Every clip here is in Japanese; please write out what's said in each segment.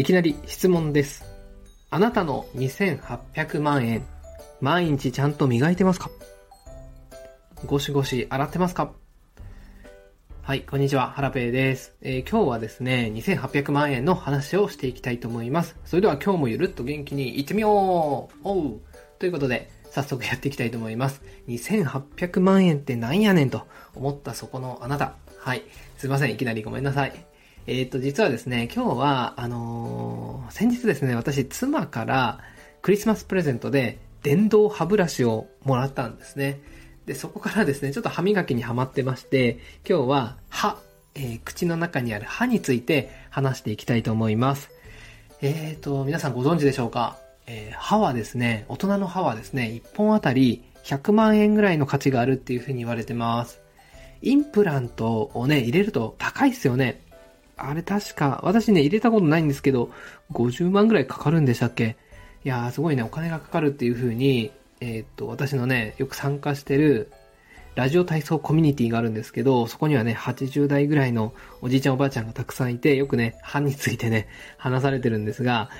いきなり質問です。あなたの2800万円、毎日ちゃんと磨いてますか？ゴシゴシ洗ってますか？はい、こんにちは、ハラペーです、えー今日はですね、2800万円の話をしていきたいと思います。それでは今日もゆるっと元気にいってみようおうということで、早速やっていきたいと思います。2800万円ってなんやねんと思ったそこのあなた。はい、すいません、いきなりごめんなさい。えっ、と、実はですね、今日は、あのー先日ですね、私、妻からクリスマスプレゼントで電動歯ブラシをもらったんですね。で、そこからですね、ちょっと歯磨きにハマってまして、今日は歯、えー口の中にある歯について話していきたいと思います。えーと、皆さんご存知でしょうか、えー歯はですね、大人の歯はですね、1本あたり100万円ぐらいの価値があるっていうふうに言われてます。インプラントをね、入れると高いっすよね。あれ確か、私ね、入れたことないんですけど、50万ぐらいかかるんでしたっけ？いやー、すごいね、お金がかかるっていう風に、えーっと、私のね、よく参加してる、ラジオ体操コミュニティがあるんですけど、そこにはね、80代ぐらいのおじいちゃんおばあちゃんがたくさんいて、よくね、歯についてね、話されてるんですが、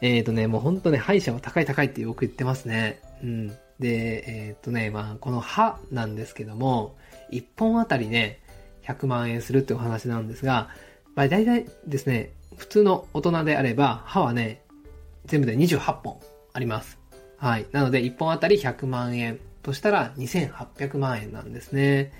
えーっとね、もうほんとね、歯医者は高い高いってよく言ってますね。うん。で、えーっとね、まあ、この歯なんですけども、1本あたりね、100万円するってお話なんですが、まあ、大体ですね、普通の大人であれば、歯はね、全部で28本あります。はい。なので、1本あたり100万円としたら2800万円なんですね。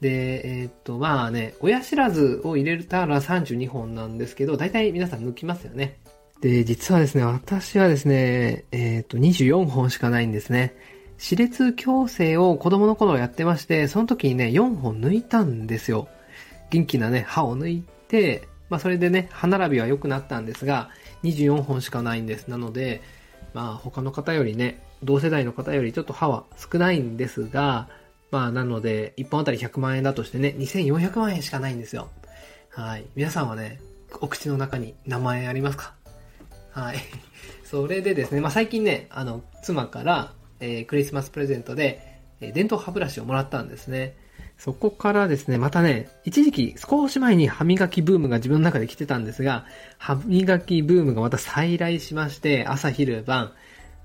で、えーっと、まあね、親知らずを入れたら32本なんですけど、大体皆さん抜きますよね。で、実はですね、私はですね、えーっと、24本しかないんですね。歯列矯正を子供の頃やってまして、その時にね、4本抜いたんですよ。元気なね、歯を抜いて、まあそれでね、歯並びは良くなったんですが、24本しかないんです。なので、まあ他の方よりね、同世代の方よりちょっと歯は少ないんですが、まあなので、1本あたり100万円だとしてね、2400万円しかないんですよ。はい。皆さんはね、お口の中に名前ありますか？はい。それでですね、まあ最近ね、あの、妻から、えークリスマスプレゼントで、えー電動歯ブラシをもらったんですね。そこからですね、またね、一時期少し前に歯磨きブームが自分の中で来てたんですが、歯磨きブームがまた再来しまして、朝昼晩、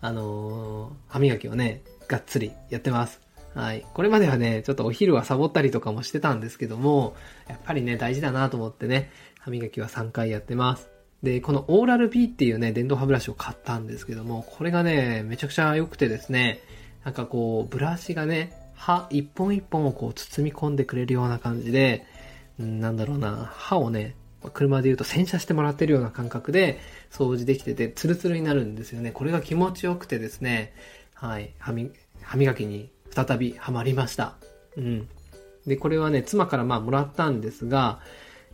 あのー歯磨きをね、がっつりやってます。はい。これまではね、ちょっとお昼はサボったりとかもしてたんですけども、やっぱりね、大事だなと思ってね、歯磨きは3回やってます。で、このオーラル B っていうね、電動歯ブラシを買ったんですけども、これがね、めちゃくちゃ良くてですね、なんかこう、ブラシがね、歯一本一本をこう包み込んでくれるような感じで、なんだろうな、歯をね、車で言うと洗車してもらってるような感覚で掃除できてて、ツルツルになるんですよね。これが気持ちよくてですね、はい、歯磨きに再びハマりました。うん。で、これはね、妻からまあもらったんですが、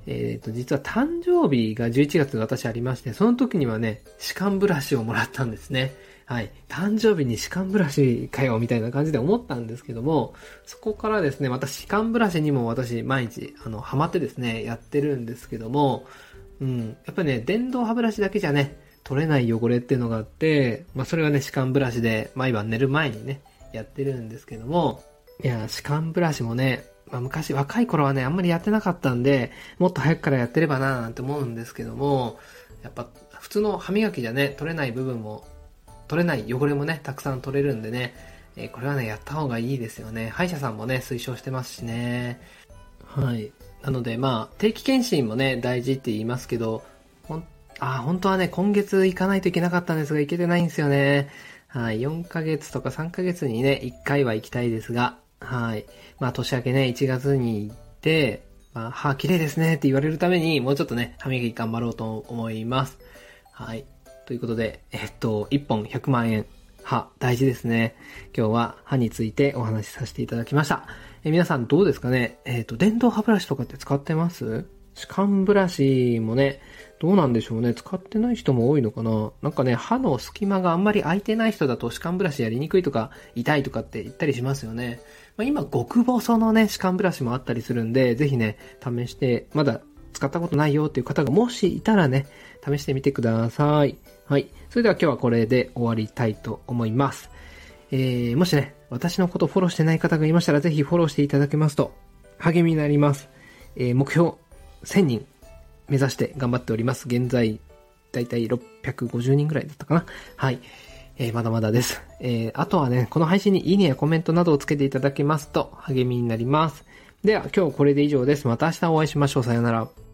えっ、と、実は誕生日が11月私ありまして、その時にはね、歯間ブラシをもらったんですね。はい。誕生日に歯間ブラシかよ、みたいな感じで思ったんですけども、そこからですね、また歯間ブラシにも私、毎日、あの、ハマってですね、やってるんですけども、うん。やっぱりね、電動歯ブラシだけじゃね、取れない汚れっていうのがあって、まあ、それはね、歯間ブラシで、毎晩寝る前にね、やってるんですけども、いや、歯間ブラシもね、まあ、昔、若い頃はね、あんまりやってなかったんで、もっと早くからやってればなーなんて思うんですけども、やっぱ、普通の歯磨きじゃね、取れない部分も、取れない汚れもね、たくさん取れるんでね、えーこれはね、やった方がいいですよね。歯医者さんもね、推奨してますしね。はい。なので、まあ、定期検診もね、大事って言いますけど、ほん、あ、本当はね、今月行かないといけなかったんですが、行けてないんですよね。はい。4ヶ月とか3ヶ月にね、1回は行きたいですが、はい。まあ、年明けね、1月に行って、まあ、歯綺麗ですねって言われるために、もうちょっとね、歯磨き頑張ろうと思います。はい。ということで、えっと、1本100万円。歯、大事ですね。今日は歯についてお話しさせていただきました。え皆さんどうですかね？えっ、と、電動歯ブラシとかって使ってます？歯間ブラシもね、どうなんでしょうね？使ってない人も多いのかな？なんかね、歯の隙間があんまり空いてない人だと歯間ブラシやりにくいとか、痛いとかって言ったりしますよね。まあ、今、極細のね、歯間ブラシもあったりするんで、ぜひね、試して、まだ使ったことないよっていう方がもしいたらね、試してみてください。はい。それでは今日はこれで終わりたいと思います。えー、もしね、私のことフォローしてない方がいましたら、ぜひフォローしていただけますと、励みになります。えー、目標1000人目指して頑張っております。現在、だいたい650人ぐらいだったかな。はい。えー、まだまだです。えー、あとはね、この配信にいいねやコメントなどをつけていただけますと励みになります。では、今日これで以上です。また明日お会いしましょう。さよなら。